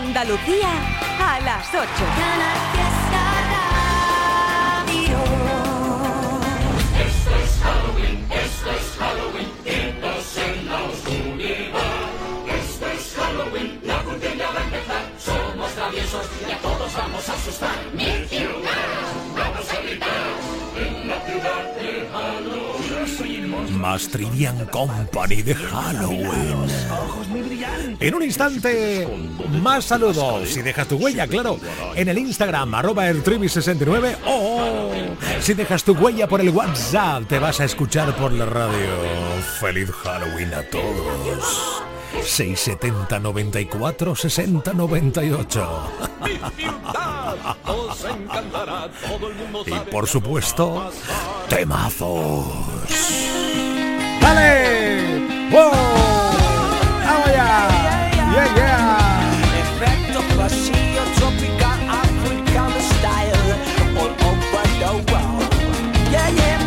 Andalucía a las 8. Esto es Halloween, esto es Halloween, tiempos en la oscuridad. Esto es Halloween, la cultura va a empezar. Somos traviesos y a todos vamos a asustar. Mi ciudad, vamos a gritar Más Trivian Company de Halloween. En un instante, más saludos. Si dejas tu huella, claro, en el Instagram, arroba el 69 o si dejas tu huella por el WhatsApp, te vas a escuchar por la radio. Feliz Halloween a todos. 670 94 60 98. Os encantará, todo el mundo Y por supuesto, temazos. ¡Dale! ¡Oh! ¡Vamos allá! ¡Yeah, yeah! Efecto pasillo tropical African style All over the world Yeah, yeah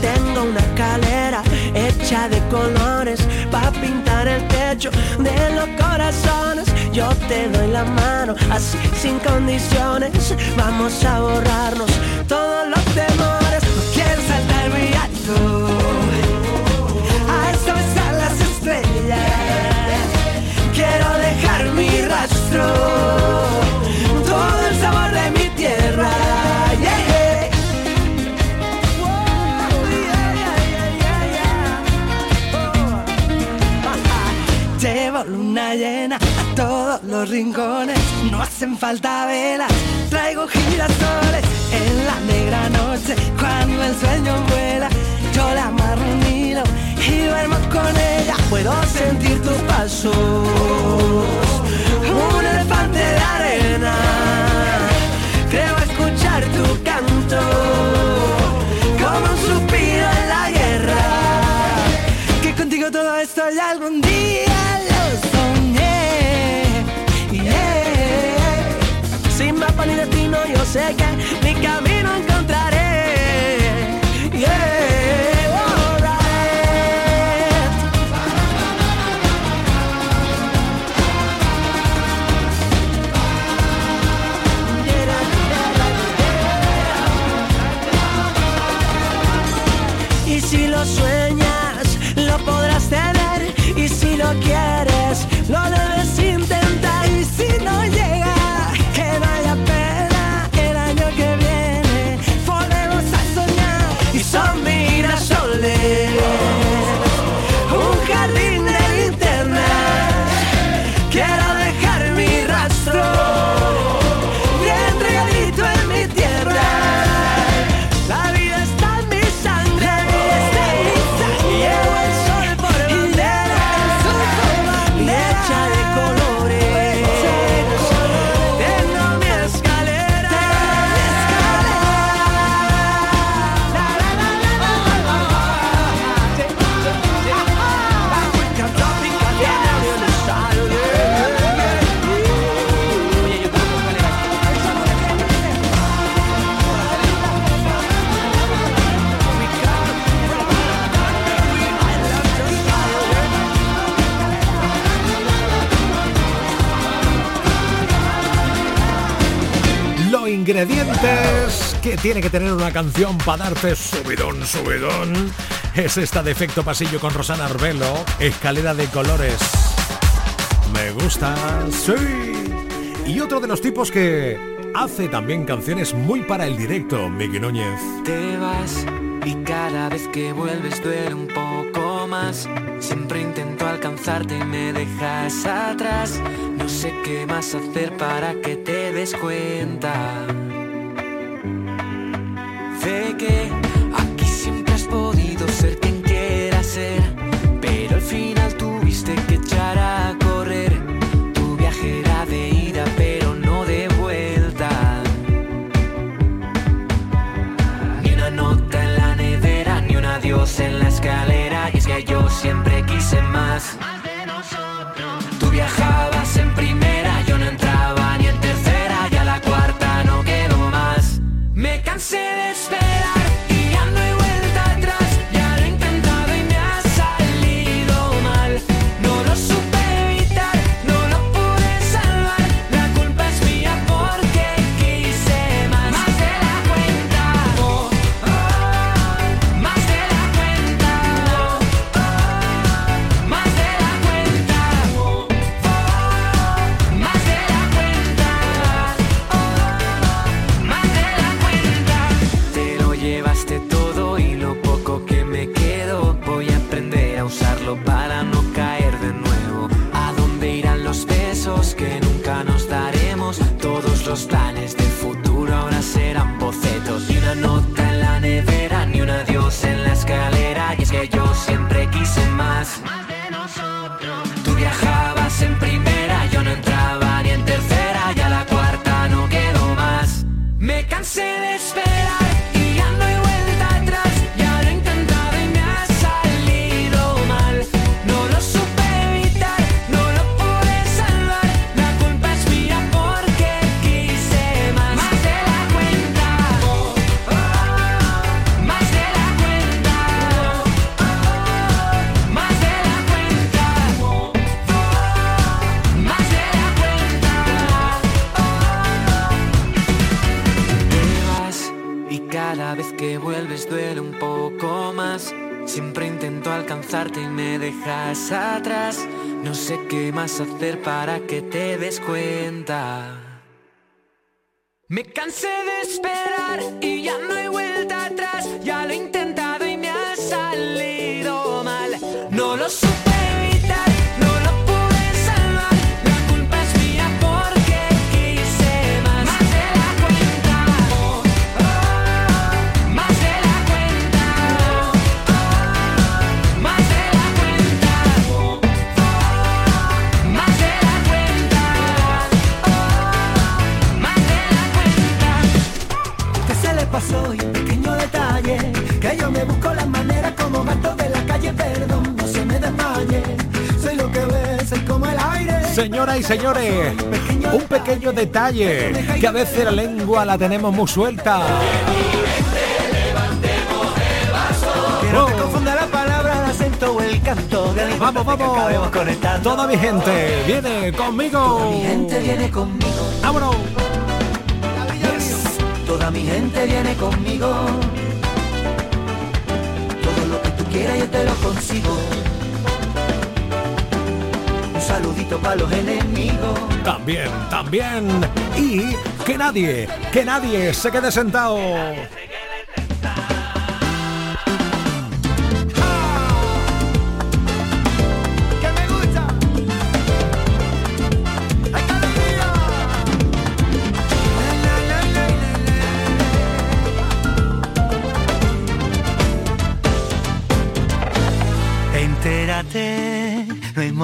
Tengo una escalera hecha de colores el de los corazones. Yo te doy la mano así sin condiciones. Vamos a borrarnos todos los temores. No quiero saltar muy alto. A eso están las estrellas. Quiero dejar mi rastro, luna llena a todos los rincones, no hacen falta velas, traigo girasoles en la negra noche cuando el sueño ingredientes que tiene que tener una canción para darte subidón, subidón. Es esta de efecto pasillo con Rosana Arbelo, escalera de colores. Me gusta, sí. Y otro de los tipos que hace también canciones muy para el directo, Miki Núñez. Te vas y cada vez que vuelves duele un poco más. Siempre intento alcanzarte y me dejas atrás. No sé qué más hacer para que te des cuenta. De que aquí siempre has podido ser atrás. No sé qué más hacer para que te des cuenta. Me cansé de esperar y ya no hay vuelta Señoras y señores, un pequeño detalle, que a veces la lengua la tenemos muy suelta. Oh. el canto Vamos, vamos. conectando Toda mi gente, viene conmigo. Mi gente viene conmigo Vámonos. Toda mi gente viene conmigo. Todo lo que tú quieras yo te lo consigo. Saludito para los enemigos. También, también. Y que nadie, que nadie se quede sentado.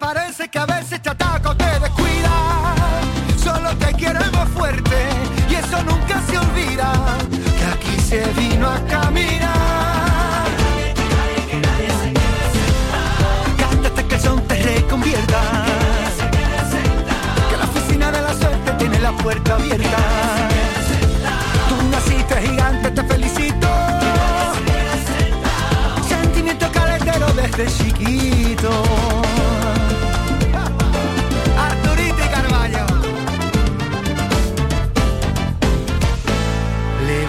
Parece que a veces te ataca o te descuida. Solo te queremos fuerte y eso nunca se olvida. Que aquí se vino a caminar. Cántate que el son te reconvierta. Que la oficina de la suerte tiene la puerta abierta. Tú naciste gigante, te felicito. Sentimiento caletero desde chiquito.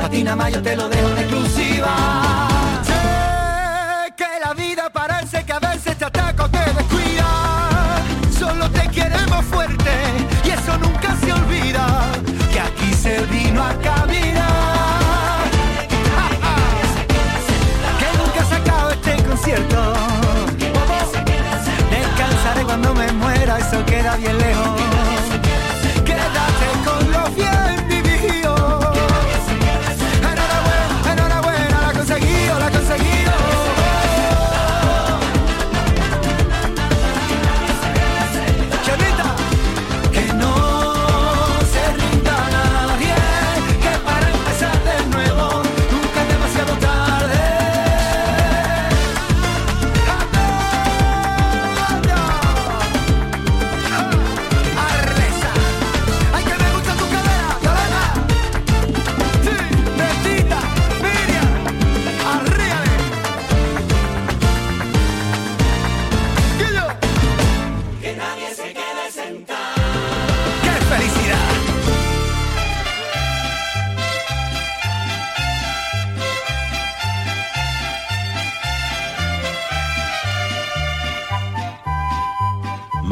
a ti yo te lo dejo en exclusiva. Sé que la vida parece que a veces te ataca o te descuida. Solo te queremos fuerte y eso nunca se olvida. Que aquí se vino a caminar.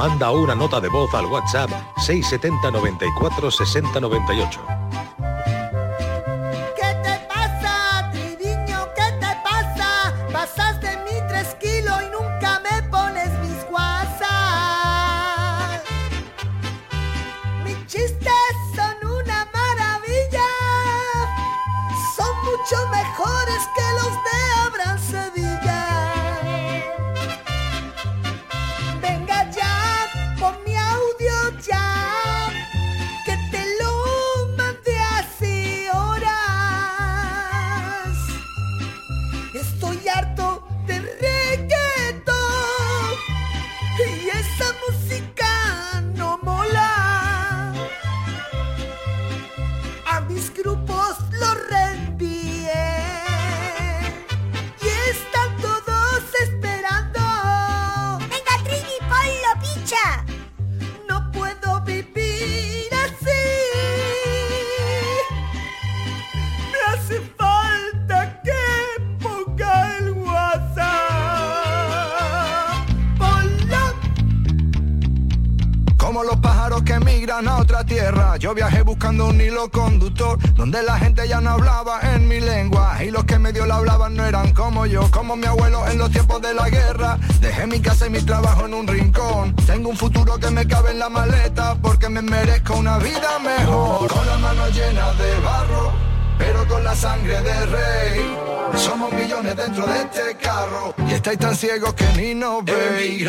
Manda una nota de voz al WhatsApp 670 94 60 98. Medio la hablaban no eran como yo, como mi abuelo en los tiempos de la guerra. Dejé mi casa y mi trabajo en un rincón, tengo un futuro que me cabe en la maleta, porque me merezco una vida mejor. Con las manos llenas de barro, pero con la sangre de rey. Somos millones dentro de este carro, y estáis tan ciegos que ni nos veis.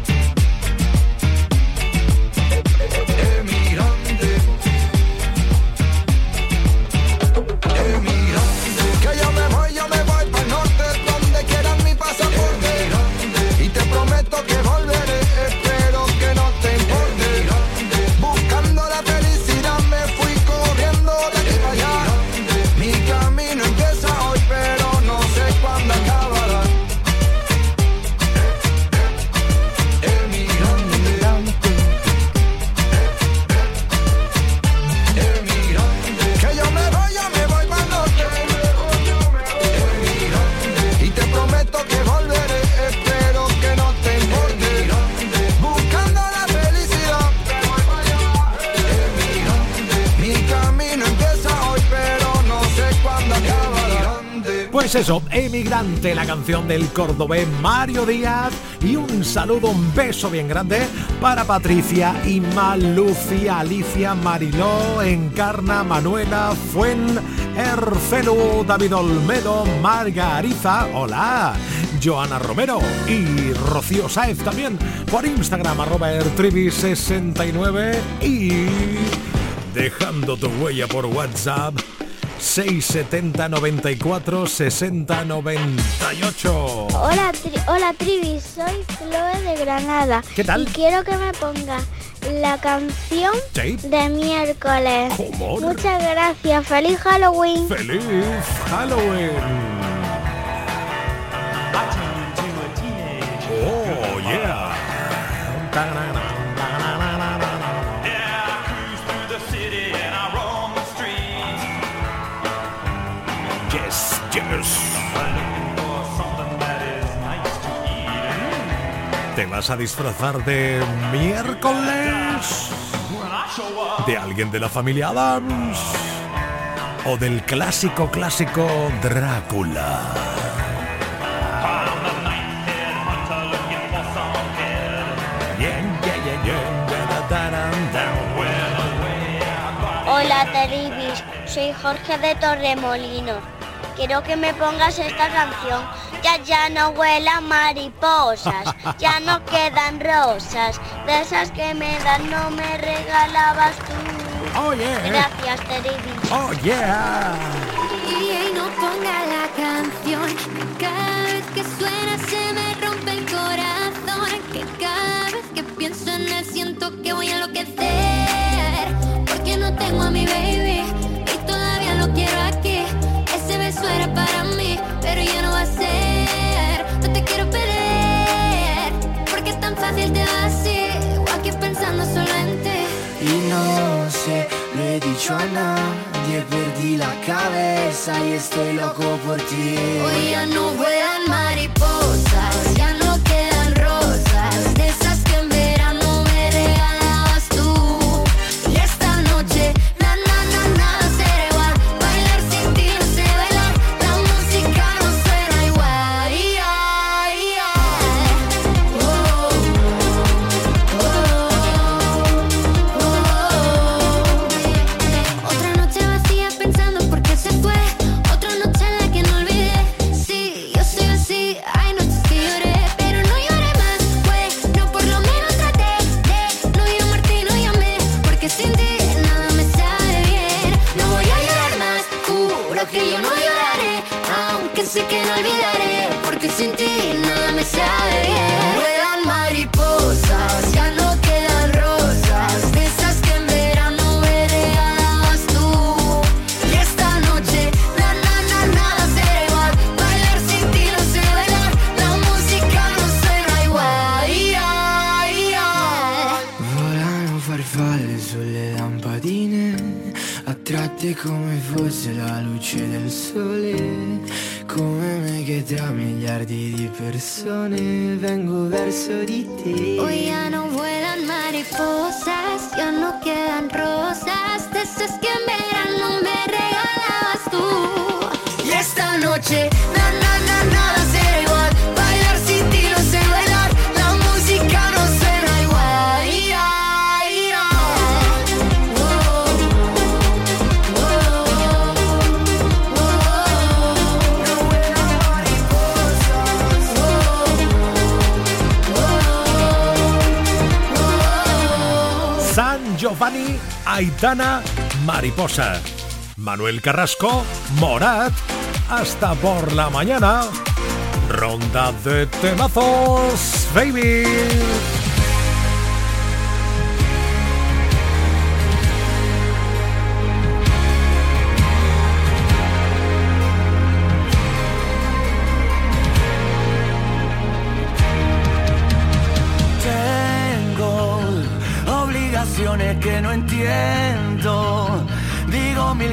Pues eso, Emigrante, la canción del cordobés Mario Díaz. Y un saludo, un beso bien grande para Patricia, Inma, Lucia, Alicia, Mariló, Encarna, Manuela, Fuen, Ercelu, David Olmedo, Margariza, hola, Joana Romero y Rocío Saez también por Instagram, arroba ertrivi69 y dejando tu huella por WhatsApp 670 94 60 98. Hola, tri- hola Trivi, soy Chloe de Granada. ¿Qué tal? Y quiero que me ponga la canción Sí. de miércoles. ¿Cómo? Muchas gracias, feliz Halloween. ¡Feliz Halloween! ¡Oh, yeah! Vas a disfrazar de miércoles? ¿De alguien de la familia Adams? o del clásico clásico Drácula. Hola, Teribis. Soy Jorge de Torremolinos. Quiero que me pongas esta canción. Ya ya no huelan mariposas, ya no quedan rosas. De esas que me dan no me regalabas tú. Oh, yeah. Gracias, Teribis. Oh, yeah. Y no ponga la canción. Cada vez que suena se me rompe el corazón. Que cada vez que pienso en él siento que voy a enloquecer. Porque no tengo a mi baby perdí la cabeza y estoy loco por ti. Hoy ya no vuelan mariposas, Aitana, Mariposa. Manuel Carrasco, Morat. Hasta por la mañana. Ronda de temazos, baby.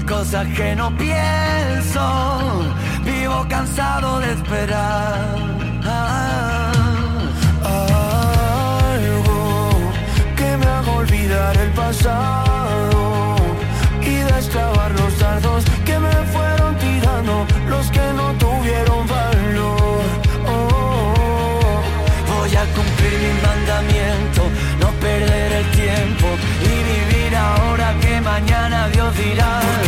Cosas que no pienso. Vivo cansado de esperar. Algo que me haga olvidar el pasado y destrabar los dardos que me fueron tirando los que no tuvieron valor. Oh, voy a cumplir mi mandamiento, no perder el tiempo y vivir ahora que mañana Dios dirá.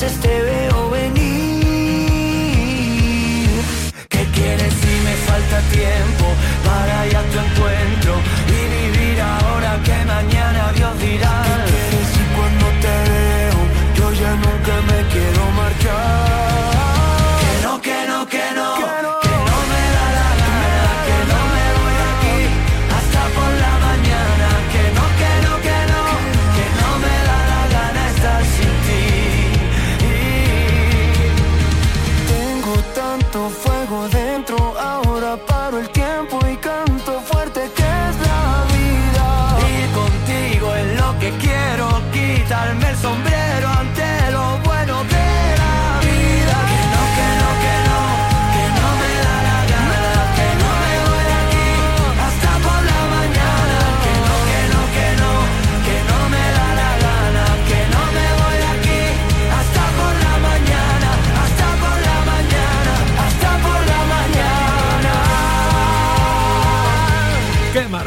a veces te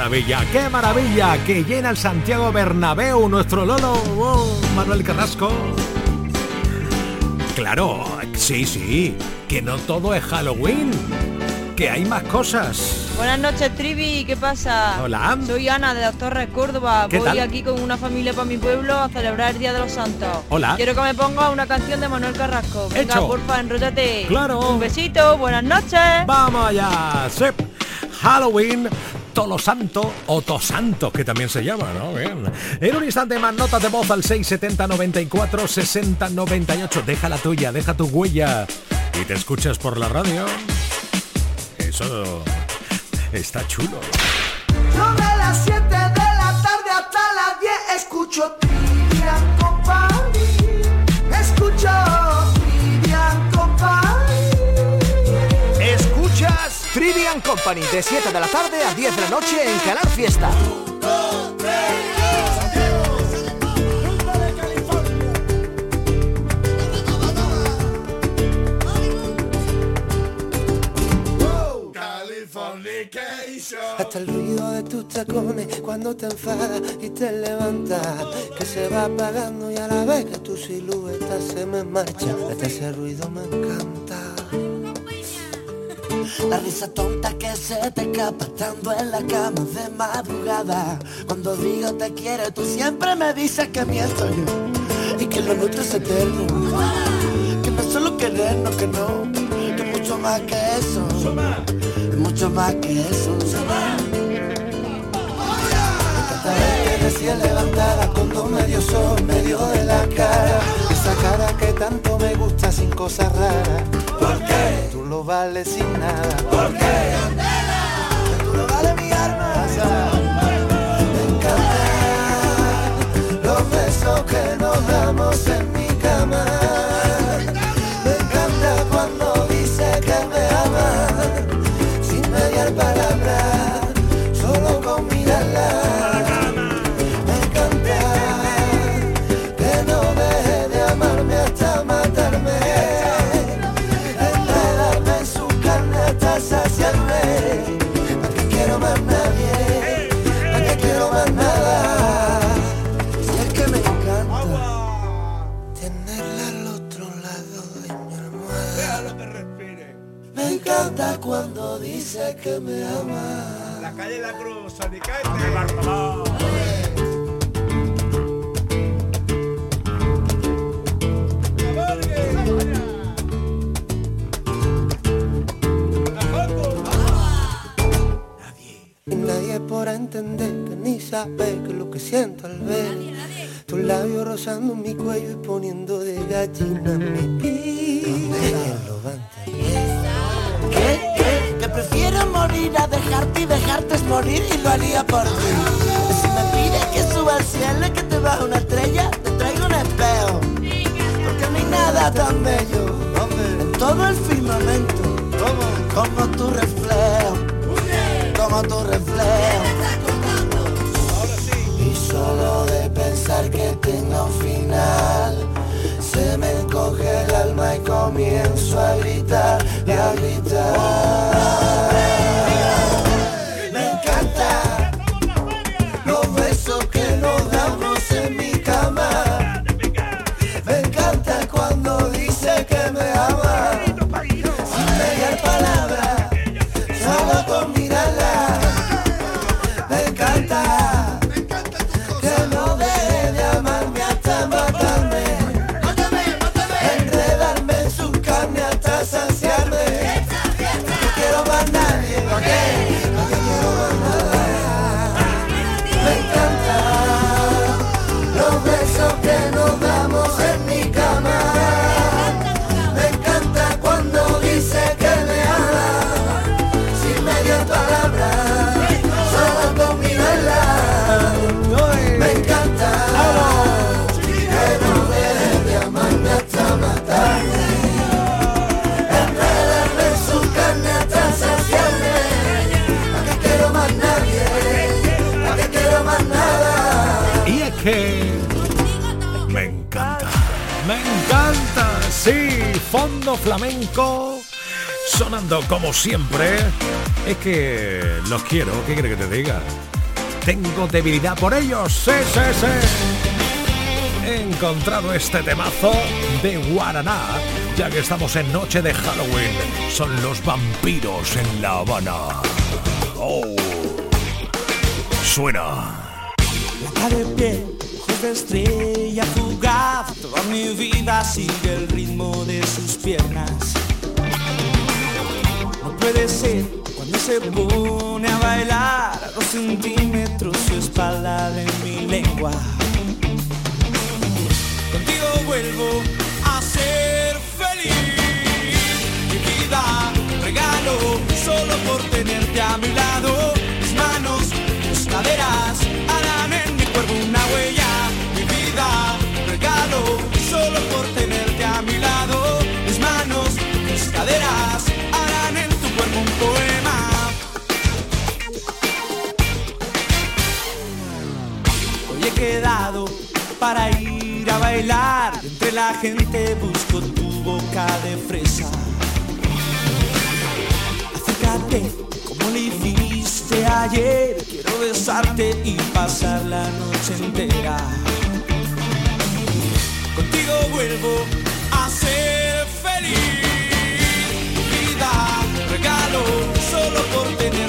maravilla, qué maravilla que llena el Santiago Bernabéu nuestro Lolo oh, Manuel Carrasco. Claro, sí, sí, que no todo es Halloween, que hay más cosas. Buenas noches, Trivi, ¿qué pasa? Hola. Soy Ana de las Torres, Córdoba. ¿Qué Voy tal? aquí con una familia para mi pueblo a celebrar el Día de los Santos. Hola. Quiero que me ponga una canción de Manuel Carrasco. Venga, Hecho. porfa, enróllate. Claro. Un besito, buenas noches. Vamos allá, sí. Halloween. Tolo Santo o Tosanto, que también se llama, ¿no? Bien. En un instante más, notas de voz al 670 94 60 98. Deja la tuya, deja tu huella. Y te escuchas por la radio. Eso está chulo. De las 7 de la tarde hasta las 10 escucho De 7 de la tarde a 10 de la noche en Canal Fiesta. Hasta el ruido de tus tacones cuando te enfadas y te levantas Que se va apagando y a la vez que tu silueta se me marcha. Hasta ese ruido me encanta La risa tonta que se te escapa estando en la cama de madrugada Cuando digo te quiero tú siempre me dices que miento yo Y que lo nuestro es eterno Que no es solo querernos, que no Que mucho más que eso es mucho más que eso. Cada vez que recién levantada con dos medio sol, medio de la cara. Esa cara que tanto me gusta sin cosas raras. ¿Por qué? Tú lo vales sin nada. ¿Por qué? Cuando dice que me ama. La calle La Cruz, Alicante. Y nadie podrá entender que ni sabe que lo que siento al ver tus labios rozando mi cuello y poniendo de gallina mi piel. Morir a dejarte y dejarte es morir y lo haría por ti. Si me pides que suba al cielo y que te baje una estrella, te traigo un espejo. Porque no hay nada tan bello en todo el firmamento como tu reflejo como tu reflejo. Y solo de pensar que tenga un final, se me encoge el alma y comienzo a gritar y a gritar. Flamenco sonando como siempre. Es que los quiero, ¿qué quiere que te diga? tengo debilidad por ellos. Sí, sí. He encontrado este temazo de Guaraná, ya que estamos en noche de Halloween. Son los vampiros en La Habana. Oh. Suena. De estrella fugaz, toda mi vida sigue el ritmo de sus piernas. No puede ser cuando se pone a bailar a dos centímetros su espalda de mi lengua. Contigo vuelvo a ser feliz. Mi vida regalo solo por tenerte a mi quedado para ir a bailar. Entre la gente busco tu boca de fresa. Acércate como le hiciste ayer. Quiero besarte y pasar la noche entera. Contigo vuelvo a ser feliz. Vida, regalo solo por tenerte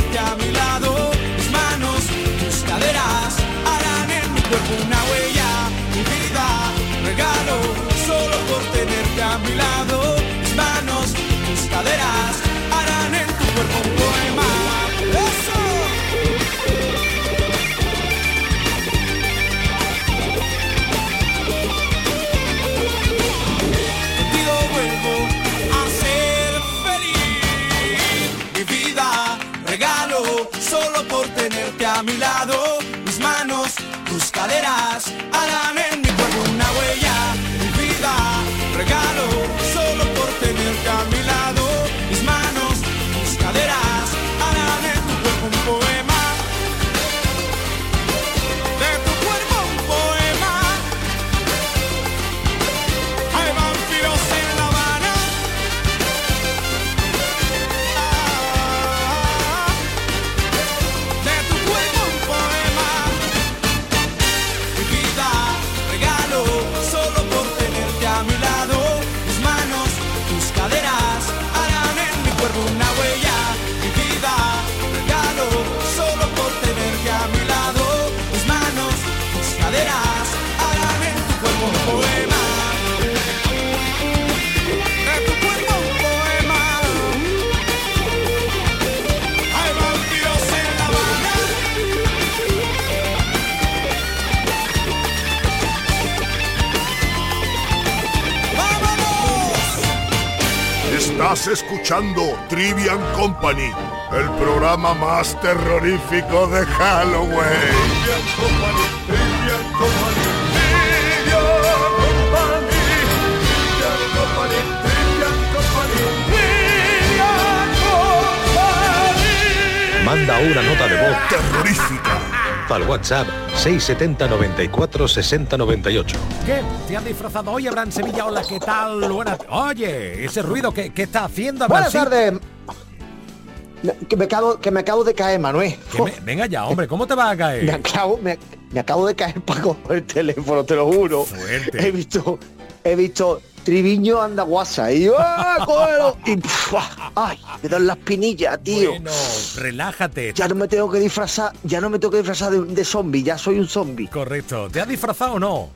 Estás escuchando Trivian Company, el programa más terrorífico de Halloween. Trivian Company, Trivian Company, Trivian Company, Trivian Company, Trivian Company, Trivian Company. Manda una nota de voz terrorífica al WhatsApp 670 94 60 98. ¿Qué? ¿Te has disfrazado hoy, Abraham Sevilla? Hola, ¿qué tal? Buenas... Oye, ese ruido que, que está haciendo Abraham Buenas tardes. Que me acabo, que me acabo de caer, Manuel. Me- venga ya, hombre, ¿cómo te vas a Me caer? acabo, me, me acabo de caer para coger el teléfono, te lo juro. Fuerte. He visto, he visto Triviño anda guasa y yo, ¡ah, cógelo! Y ay, me dan las pinillas, tío. Bueno, relájate. Ya no me tengo que disfrazar, ya no me tengo que disfrazar de, de zombie, ya soy un zombie. Correcto. ¿Te has disfrazado o no?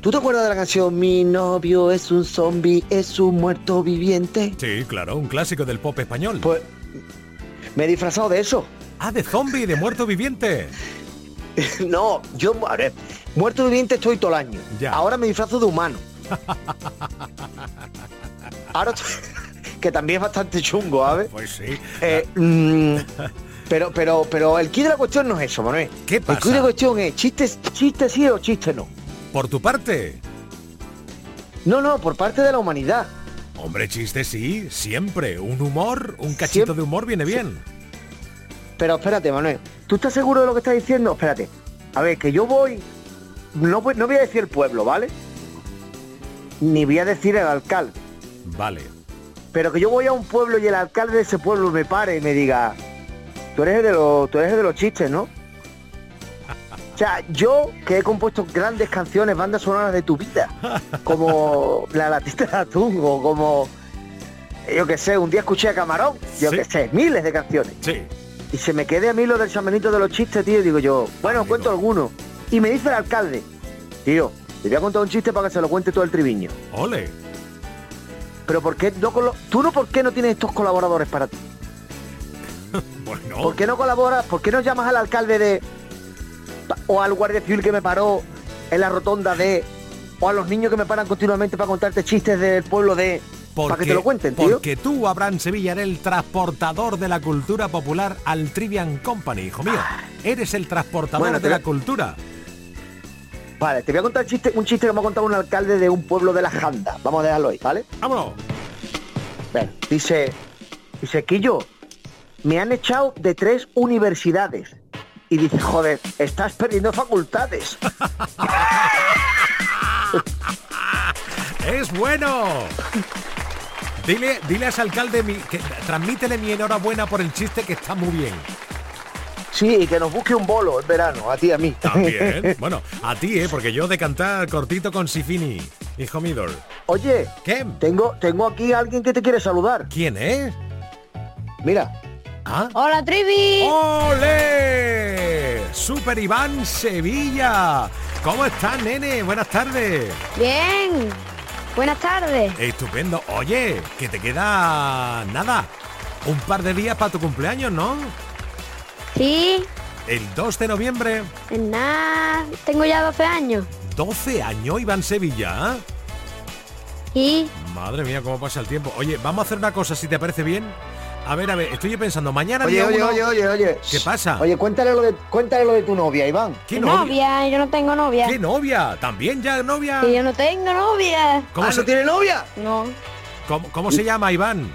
¿Tú te acuerdas de la canción Mi novio es un zombie, es un muerto viviente? Sí, claro, un clásico del pop español. Pues me he disfrazado de eso. Ah, de zombie, de muerto viviente. no, yo, a ver, muerto viviente estoy todo el año. Ya. Ahora me disfrazo de humano. Ahora que también es bastante chungo, ¿sabes? Pues sí. Eh, mm, pero, pero, pero el kit de la cuestión no es eso, Manuel. ¿Qué El kit de pasa? la cuestión es chistes, chiste sí o chiste no. Por tu parte. No, no, por parte de la humanidad. Hombre, chiste sí, siempre. Un humor, un cachito Siempre- de humor viene bien. Pero espérate, Manuel. ¿Tú estás seguro de lo que estás diciendo? Espérate. A ver, que yo voy... No voy, no voy a decir el pueblo, ¿vale? Ni voy a decir el alcalde. Vale. Pero que yo voy a un pueblo y el alcalde de ese pueblo me pare y me diga, tú eres el de los, tú eres el de los chistes, ¿no? O sea, yo que he compuesto grandes canciones, bandas sonoras de tu vida, como La latita de atún o como, yo qué sé, un día escuché a Camarón, yo Sí. qué sé, miles de canciones. Sí. Y se me quede a mí lo del Benito de los chistes, tío, y digo yo, bueno, cuento alguno. Y me dice el alcalde, tío, te voy a contar un chiste para que se lo cuente todo el triviño. Ole. Pero ¿por qué no colo- tú no por qué no tienes estos colaboradores para ti? Bueno. ¿Por qué no colaboras? ¿Por qué no llamas al alcalde de o al guardia civil que me paró en la rotonda de o a los niños que me paran continuamente para contarte chistes del pueblo de para que te lo cuenten, tío? Porque tú, Abraham Sevilla, eres el transportador de la cultura popular al Trivian Company, hijo mío. Eres el transportador Bueno, de la cultura. Vale, te voy a contar chiste, un chiste que me ha contado un alcalde de un pueblo de la Janda. Vamos a dejarlo ahí, ¿vale? Vámonos. Dice, dice, Quillo, me han echado de tres universidades. Y dice, joder, estás perdiendo facultades. ¡Es bueno! Dile, dile a ese alcalde mi- que transmítele mi enhorabuena por el chiste que está muy bien. Sí, y que nos busque un bolo en verano, a ti a mí. También. bueno, a ti, ¿eh? Porque yo de cantar cortito con Sifini, hijo Midor. Oye, ¿qué? Tengo, tengo aquí a alguien que te quiere saludar. ¿Quién es? Mira. ¿Ah? Hola, Trivi. ¡Ole! Super Iván Sevilla. ¿Cómo estás, nene? Buenas tardes. Bien. Buenas tardes. Estupendo. Oye, que te queda nada. Un par de días para tu cumpleaños, ¿no? Sí. El 2 de noviembre. En nada. Tengo ya 12 años. 12 años, Iván Sevilla, ¿eh? Y Madre mía, cómo pasa el tiempo. Oye, vamos a hacer una cosa, si te parece bien. A ver, a ver, estoy pensando, mañana Oye, día oye, uno- oye, oye, oye. ¿Qué pasa? Oye, cuéntale lo de, cuéntale lo de tu novia, Iván. ¿Qué novia? Yo no tengo novia. ¿Qué novia? ¿También ya novia? Que yo no tengo novia. ¿Cómo se- tiene novia? No. ¿Cómo, cómo se llama, Iván?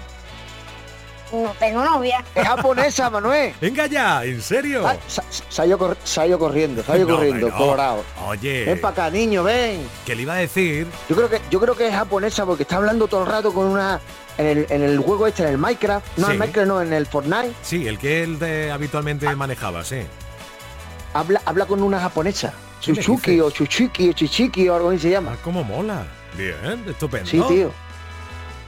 No tengo novia. Es japonesa, Manuel. Venga ya, ¿en serio? Ah, sa- sa- Salió, cor- salió corriendo, salió No, corriendo, no. colorado. Oye, Ven para acá, niño, ven. que le iba a decir... Yo creo que yo creo que es japonesa porque está hablando todo el rato con una en el, en el juego este, en el Minecraft, no en Sí. el Minecraft, no, en el Fortnite, Sí, el que él de- habitualmente manejaba, sí. habla habla con una japonesa, ¿Qué dices? o Chuchiki o Chichiki o algo así se llama. Ah, cómo mola. Bien, estupendo. Sí, tío.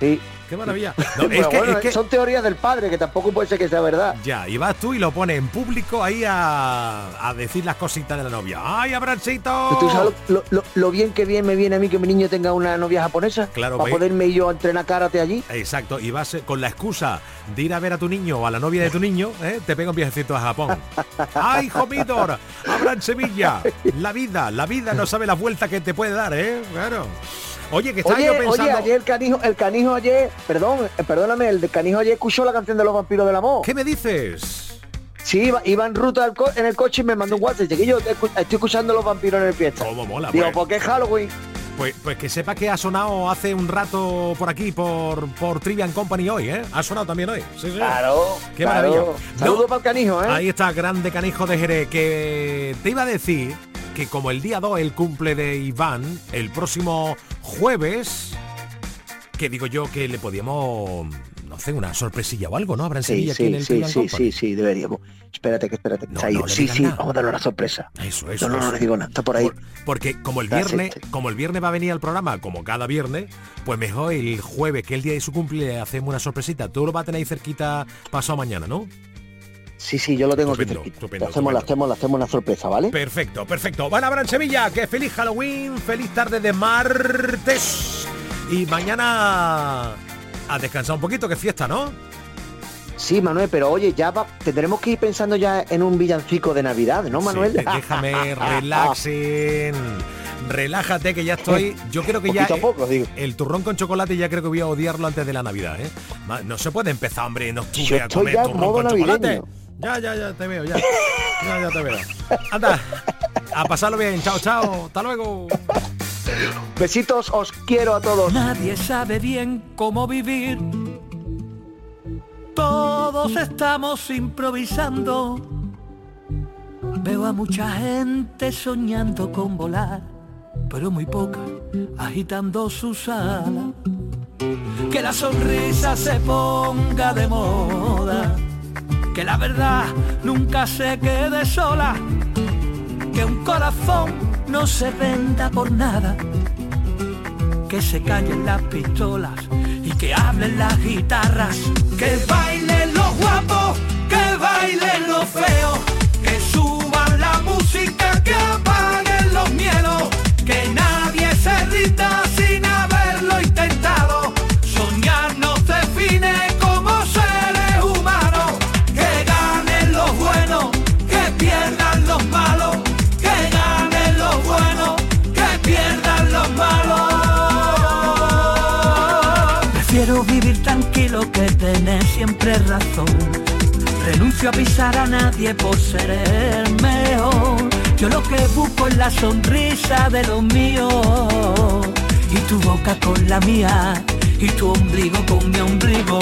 Sí. Qué maravilla. No, es que- bueno, es que- son teorías del padre que tampoco puede ser que sea verdad. Ya, y vas tú y lo pones en público ahí a, a decir las cositas de la novia. ¡Ay, Abrancito! ¿Tú sabes lo, lo- lo- lo bien que bien me viene a mí que mi niño tenga una novia japonesa? Claro, Para poderme yo a entrenar karate allí. Exacto, y vas con la excusa de ir a ver a tu niño o a la novia de tu niño, ¿eh? te pega un viajecito a Japón. ¡Ay, hijo Midor! ¡Abran Sevilla! La vida, la vida no sabe la vuelta que te puede dar, ¿eh? Claro. Oye, que estaba Oye, yo pensando... oye, ayer el canijo, el canijo ayer, perdón, eh, perdóname, el canijo ayer escuchó la canción de los vampiros del amor. ¿Qué me dices? Sí, iba, iba en ruta en el coche y me mandó un WhatsApp. Escu- estoy escuchando los vampiros en el fiesta. ¿Cómo mola, Digo, pues? porque es Halloween. Pues, pues que sepa que ha sonado hace un rato por aquí, por, por Trivian Company hoy, ¿eh? Ha sonado también hoy. Sí, sí. Claro, Qué claro. maravilla. Saludo No, para el canijo, ¿eh? Ahí está, grande canijo de Jerez, que te iba a decir que como el día 2 el cumple de Iván, el próximo jueves, que digo yo que le podíamos, no sé, una sorpresilla o algo, ¿no? Habrá en Sí, Sevilla aquí en sí, el sí, sí, sí, sí, deberíamos. Espérate, que espérate. que No, no sí, sí, nada. vamos a darle una sorpresa. Eso, eso. No, no, no eso. le digo nada, está por ahí. Porque como el viernes, sé. como el viernes va a venir al programa, como cada viernes, pues mejor el jueves, que el día de su cumple, le hacemos una sorpresita. Tú lo vas a tener ahí cerquita pasado mañana, ¿no? Sí, sí, yo lo tengo Estupendo, cerquita. estupendo, Le hacemos, le hacemos, le hacemos una sorpresa, ¿vale? Perfecto, perfecto. Van a en Sevilla, que feliz Halloween, feliz tarde de martes. Y mañana a descansar un poquito, que es fiesta, ¿no? Sí, Manuel, pero oye, ya va, tendremos que ir pensando ya en un villancico de Navidad, ¿no, Manuel? Sí, déjame relaxen. Relájate que ya estoy. Yo creo que ya Poquito a poco, digo. el turrón con chocolate ya creo que voy a odiarlo antes de la Navidad, ¿eh? No se puede empezar, hombre, en octubre Yo a comer ya turrón con chocolate. Ya, ya, ya te veo, ya. Ya, ya te veo. Anda, a pasarlo bien. Chao, chao. Hasta luego. Besitos, os quiero a todos. Nadie sabe bien cómo vivir. Todos estamos improvisando. Veo a mucha gente soñando con volar, pero muy poca agitando sus alas. Que la sonrisa se ponga de moda. Que la verdad nunca se quede sola. que un corazón no se venda por nada, que se callen las pistolas y que hablen las guitarras, que bailen los guapos, que bailen los feos, siempre razón. Renuncio a pisar a nadie por ser el mejor. Yo lo que busco es la sonrisa de los míos. Y tu boca con la mía. Y tu ombligo con mi ombligo.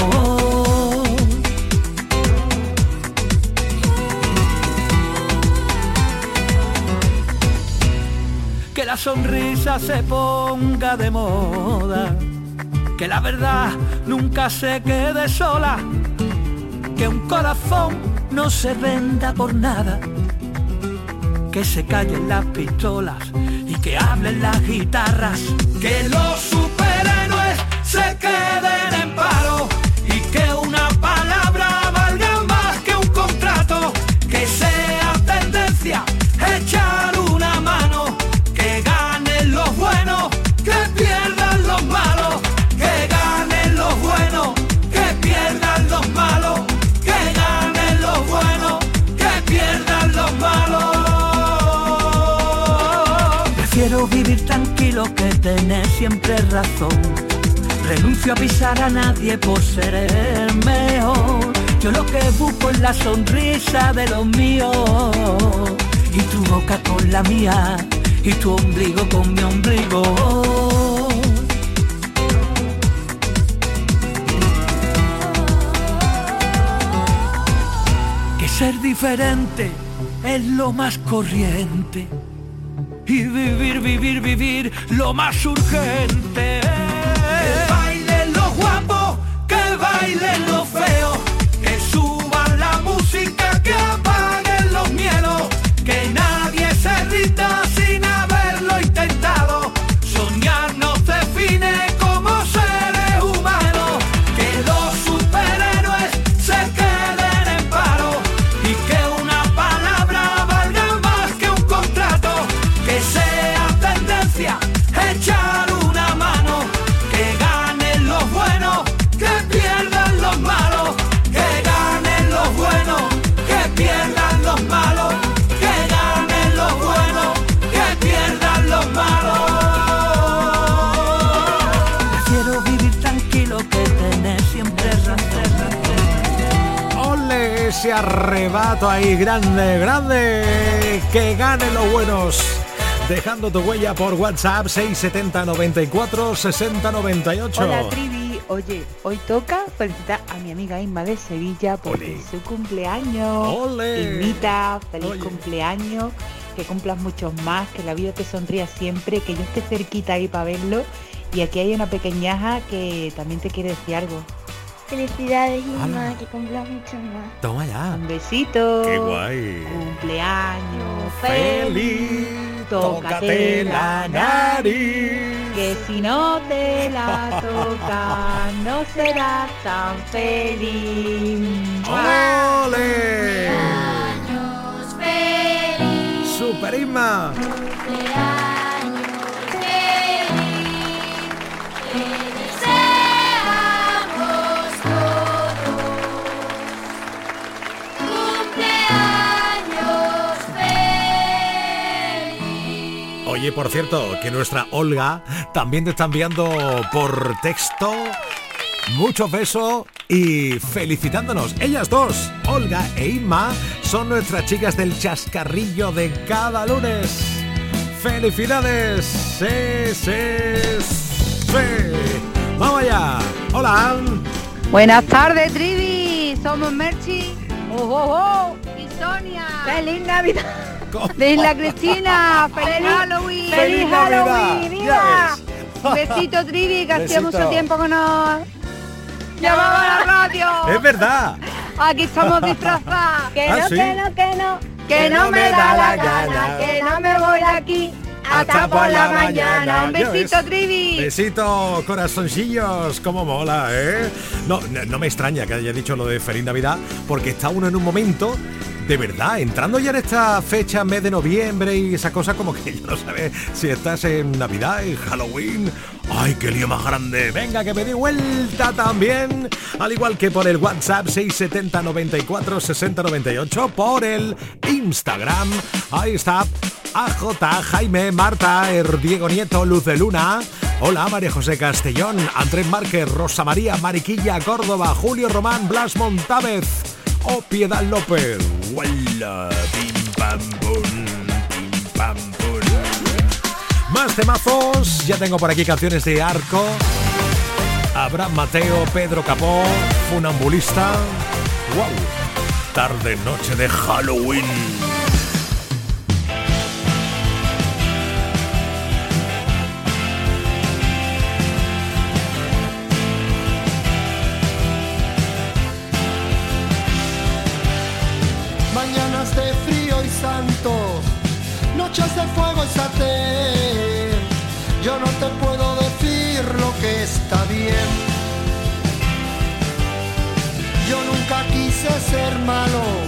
Que la sonrisa se ponga de moda. Que la verdad nunca se quede sola. Que un corazón no se venda por nada. Que se callen las pistolas y que hablen las guitarras. Que los superhéroes se queden tener siempre razón. Renuncio a pisar a nadie por ser el mejor. Yo lo que busco es la sonrisa de los míos. Y tu boca con la mía. Y tu ombligo con mi ombligo. Que ser diferente es lo más corriente. Y vivir, vivir, vivir lo más urgente. Que bailen los guapos, que bailen los feos, arrebato ahí, grande, grande. Que ganen los buenos. Dejando tu huella por WhatsApp 670 94 60 98. Hola Trivi, oye, hoy toca felicitar a mi amiga Inma de Sevilla es su cumpleaños. Ole. Inmita, feliz Oye. cumpleaños, que cumplas muchos más, que la vida te sonría siempre, que yo esté cerquita ahí para verlo. Y aquí hay una pequeñaja que también te quiere decir algo. Felicidades. Inma, que cumplas mucho más. Toma ya. Un besito. Qué guay. Cumpleaños Feliz. Tócate la nariz. Que si no te la tocas, no serás tan feliz. ¡Ole! Super Inma. Oye, por cierto, que nuestra Olga también te está enviando por texto muchos besos y felicitándonos. Ellas dos, Olga e Inma, son nuestras chicas del chascarrillo de cada lunes. ¡Felicidades! ¡Sí, sí, sí! ¡Vamos allá! ¡Hola! Buenas tardes, Trivi. Somos Merchi. Oh, oh, oh. Y Sonia. ¡Feliz Navidad! De Isla Cristina. ¡Feliz Halloween! ¡Feliz! Halloween! ¡Viva! Besito, Trivi, que hacía mucho tiempo que no llamaba a la radio. ¡Es verdad! Aquí estamos disfrazadas. Que ¿Ah, no, sí? que no, que no. que no me da la gana, que no me voy de aquí hasta por la mañana. Un besito. Trivi. Besito, corazoncillos, como mola, ¿eh? No, no, no me extraña que haya dicho lo de Feliz Navidad, porque está uno en un momento, de verdad, entrando ya en esta fecha, mes de noviembre y esa cosa como que ya no sabes si estás en Navidad, en Halloween. ¡Ay, qué lío más grande! Venga, que me di vuelta también, al igual que por el WhatsApp 670 94 60 98, por el Instagram. Ahí está. AJ, Jaime, Marta, Er Diego Nieto, Luz de Luna. Hola, María José Castellón, Andrés Márquez, Rosa María, Mariquilla, Córdoba, Julio Román, Blas Montávez o Piedad López. ¡Wala! Pim pam pum, pim pam pum. Más temazos, ya tengo por aquí canciones de Arco, Abraham Mateo, Pedro Capó, Funambulista. ¡Wow! Tarde, noche de Halloween. Quise ser malo,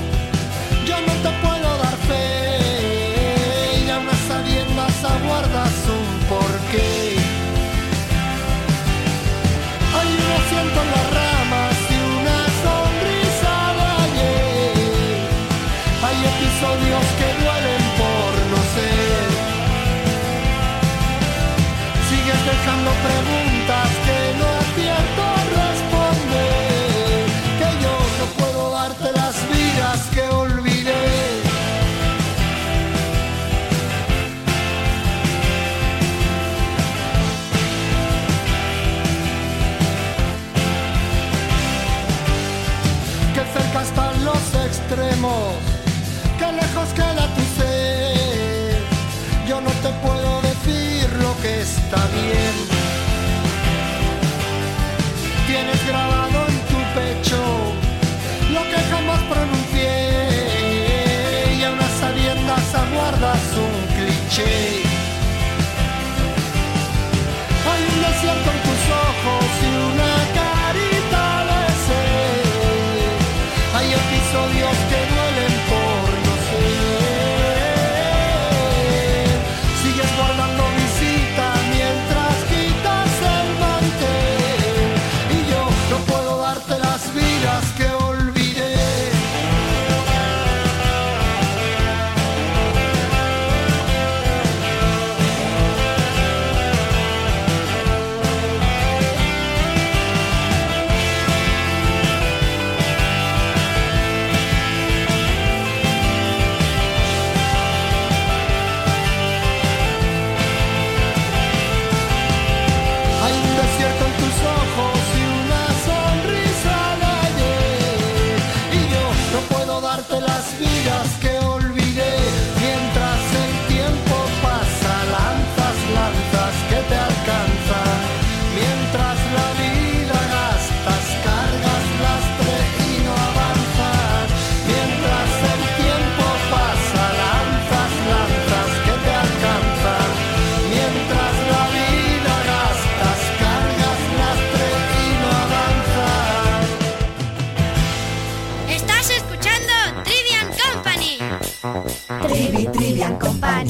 extremos, que lejos queda tu ser. Yo no te puedo decir lo que está bien. Tienes grabado en tu pecho lo que jamás pronuncié y a unas sabiendas aguardas un cliché. Hay un desierto en tus ojos y una carita de sed. Hay episodios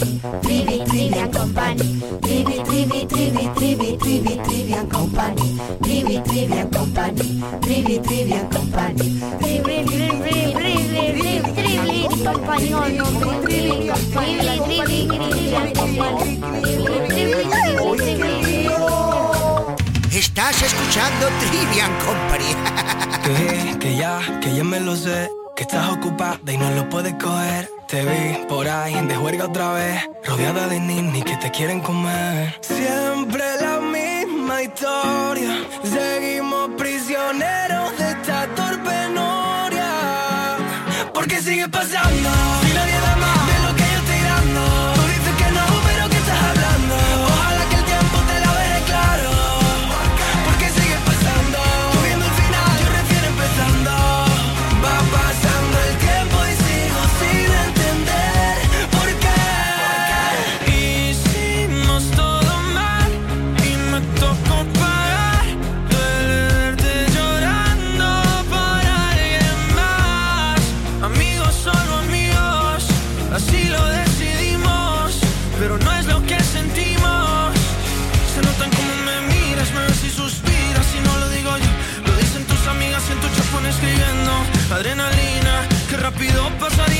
Company, Trivi, Trivian Company, Trivi, Trivi, Trivi, Trivi, Trivi, Trivian Company, Trivi, Trivian Company, Trivi, Trivian Company, Trivi, Trivi, Trivi, Trivi, Trivi, Company, Trivi, Trivi, Trivi, Trivian Company, Estás escuchando Trivian Company. Que, que ya, que ya me lo sé. Que estás ocupada y no lo puedes coger. Te vi por ahí de juerga otra vez. Rodeada de ninis que te quieren comer. Siempre la misma historia. Seguimos prisioneros de esta torpe noria. Porque sigue pasando. rápido pasaría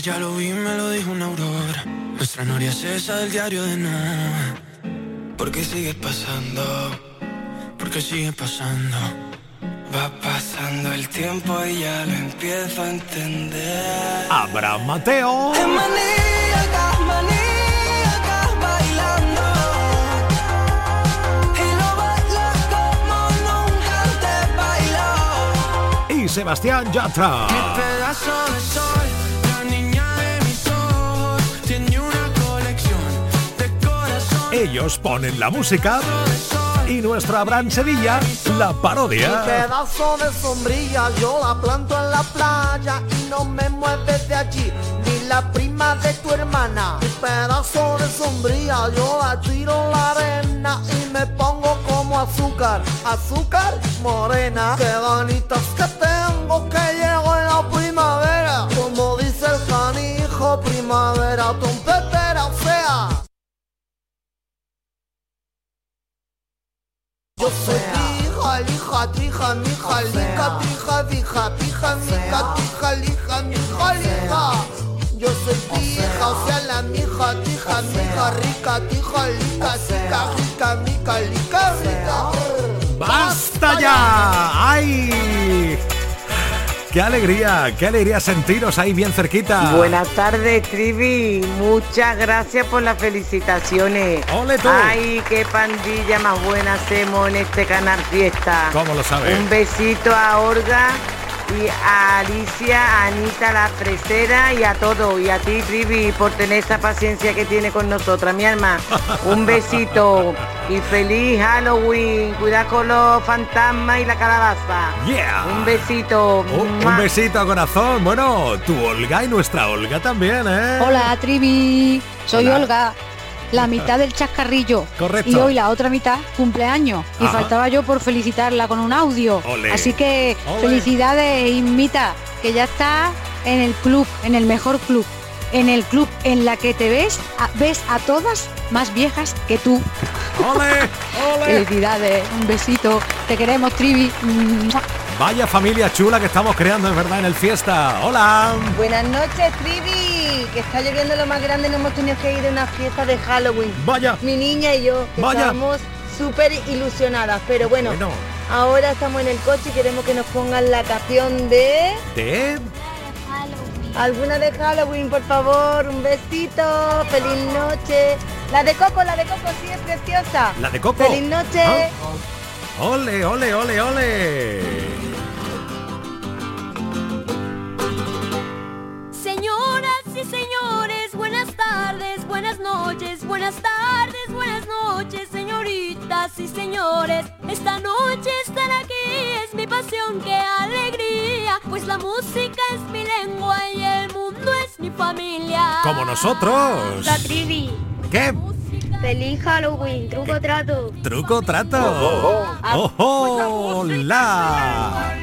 que ya lo vi, me lo dijo una aurora. Nuestra noria es esa del diario de nada. Porque sigue pasando, porque sigue pasando. Va pasando el tiempo y ya lo empiezo a entender. Abraham Mateo. Es maníaca, maníaca bailando. Y lo baila como nunca antes bailó. Y Sebastián Yatra. Ellos ponen la música y nuestra Abraham Sevilla la Mi parodia. pedazo de sombrilla yo la planto en la playa y no me mueves de allí ni la prima de tu hermana. Mi pedazo de sombrilla yo la tiro en la arena y me pongo como azúcar, azúcar morena. Qué bonitas que tengo que llego en la primavera, como dice el canijo primavera trompetera, Yo soy hija, lija, trija, mija, lica, trija, vija, pija, mica, trija, lija, mija, lija. Yo soy pija, o sea la mija, tija, mija, rica, tija, lica, sica, rica, mica, lica, rica. ¡Basta ya! ¡Qué alegría! ¡Qué alegría sentiros ahí bien cerquita! Buenas tardes, Trivi. Muchas gracias por las felicitaciones. ¡Ole tú! ¡Ay, qué pandilla más buena hacemos en este canal Fiesta! ¿Cómo lo sabes? Un besito a Olga y a Alicia, a Anita la fresera y a todo. Y a ti, Trivi, por tener esa paciencia que tiene con nosotras, mi alma. Un besito y feliz Halloween. Cuidado con los fantasmas y la calabaza. Yeah. Un besito. Un, un besito corazón. Bueno, tu Olga y nuestra Olga también, ¿eh? Hola, Trivi. Soy Hola. Olga. La mitad del chascarrillo. Correcto. Y hoy la otra mitad, cumpleaños. Y Ajá. faltaba yo por felicitarla con un audio. Así que felicidades, Inmita, que ya está en el club, en el mejor club. En el club en la que te ves, a- ves a todas más viejas que tú. ¡Ole! ¡Ole! Felicidades, un besito. Te queremos, Trivi. Vaya familia chula que estamos creando, es verdad, en el fiesta. ¡Hola! Buenas noches, Trivi. Que está lloviendo lo más grande, no hemos tenido que ir a una fiesta de Halloween. Vaya. Mi niña y yo, que Vaya. estamos súper ilusionadas. Pero bueno, Bueno. ahora estamos en el coche y queremos que nos pongan la canción de... ¿De? Alguna de Halloween, por favor. Un besito. Feliz noche. La de Coco, la de Coco, sí, es preciosa. ¿La de Coco? Feliz noche. Ah. ¡Ole, ole, ole, ole! Señoras y señores, buenas tardes, buenas noches, buenas tardes, buenas noches, señoritas y señores. Esta noche estar aquí es mi pasión, qué alegría, pues la música es mi lengua y el mundo es mi familia. Como nosotros. La trivi. ¿Qué? Feliz Halloween, truco trato. Truco trato. ¡Oh, oh, ¡Hola!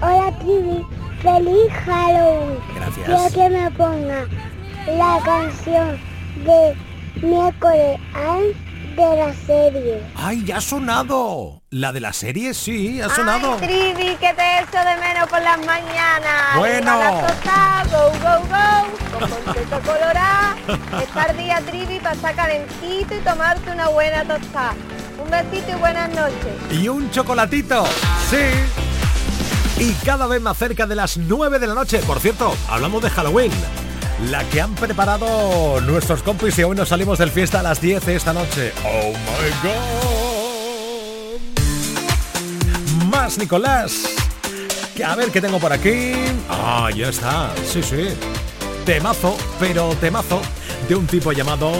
Hola Trivi, feliz Halloween. Gracias. Quiero que me ponga la canción de miércoles de la serie. ¡Ay, ya ha sonado! La de la serie, sí, ha sonado. Trivi, que te echo de menos por las mañanas. Bueno. Tota, go, go, go. con colorado, estar día trivi para estar calentito y tomarte una buena tostada. Un besito y buenas noches. Y un chocolatito. Sí. Y cada vez más cerca de las 9 de la noche. Por cierto, hablamos de Halloween. La que han preparado nuestros compis y hoy nos salimos del fiesta a las 10 esta noche. Oh my god. Nicolás. Que a ver qué tengo por aquí. Ah, ya está. Sí, sí. Temazo, pero temazo de un tipo llamado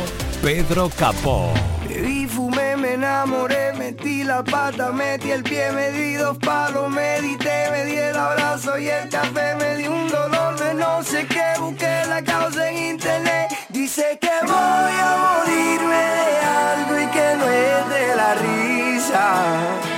Pedro Capó. Bebí, fumé, me enamoré, metí la pata, metí el pie, me di dos palos, medité, me di el abrazo y el café, me di un dolor de no sé qué, busqué la causa en internet. Dice que voy a morirme de algo y que no es de la risa.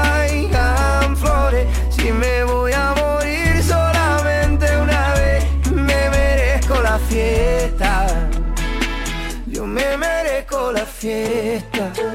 merezco la fiesta.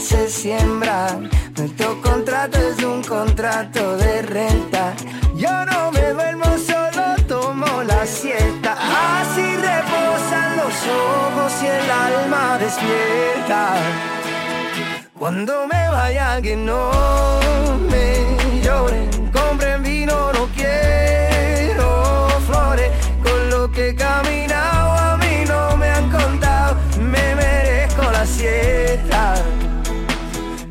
Se siembra. Nuestro contrato es un contrato de renta. Yo no me duermo, solo tomo la siesta. Así reposan los ojos y el alma despierta. Cuando me vaya que no me lloren, compren vino, no quiero flores. Con lo que he caminado a mí no me han contado, me merezco la siesta.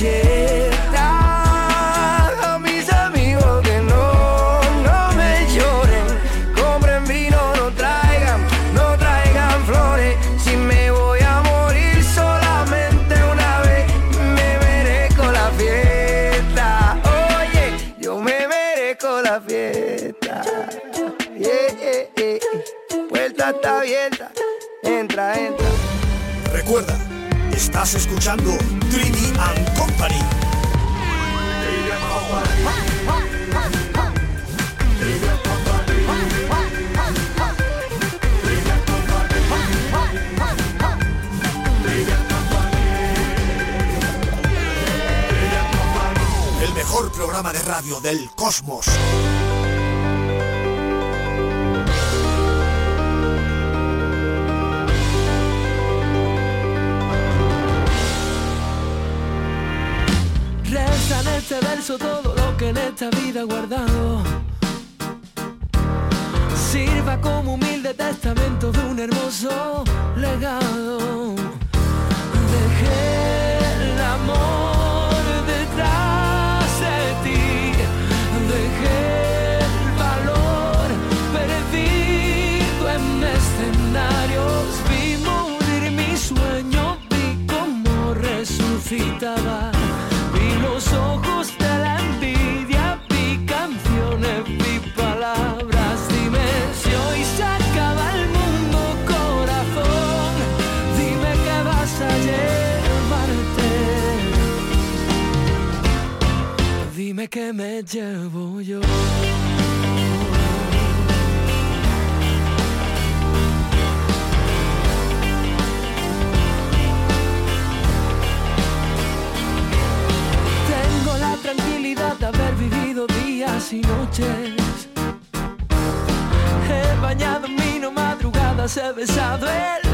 Merezco estás escuchando Trivi and Company. El mejor programa de radio del cosmos. Este verso todo lo que en esta vida he guardado. Sirva como humilde testamento de un hermoso legado. Dejé el amor detrás de ti. Dejé el valor perdido en escenarios. Vi morir mi sueño, vi cómo resucitaba. Dime que me llevo yo. Tengo la tranquilidad de haber vivido días y noches. He bañado en vino madrugadas, he besado el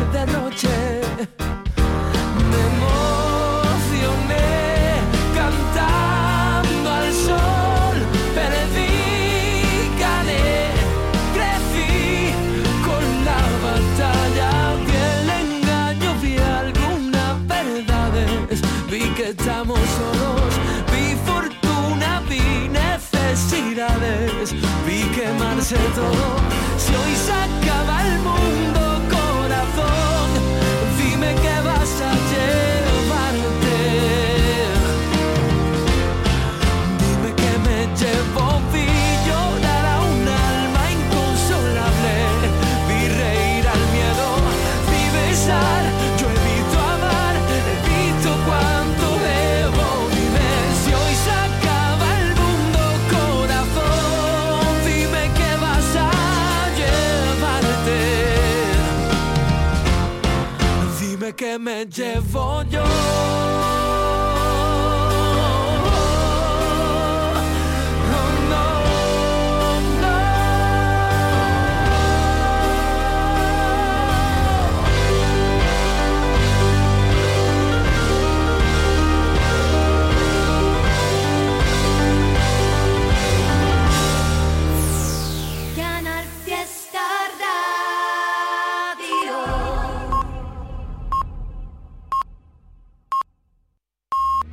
todo. me llevo yo.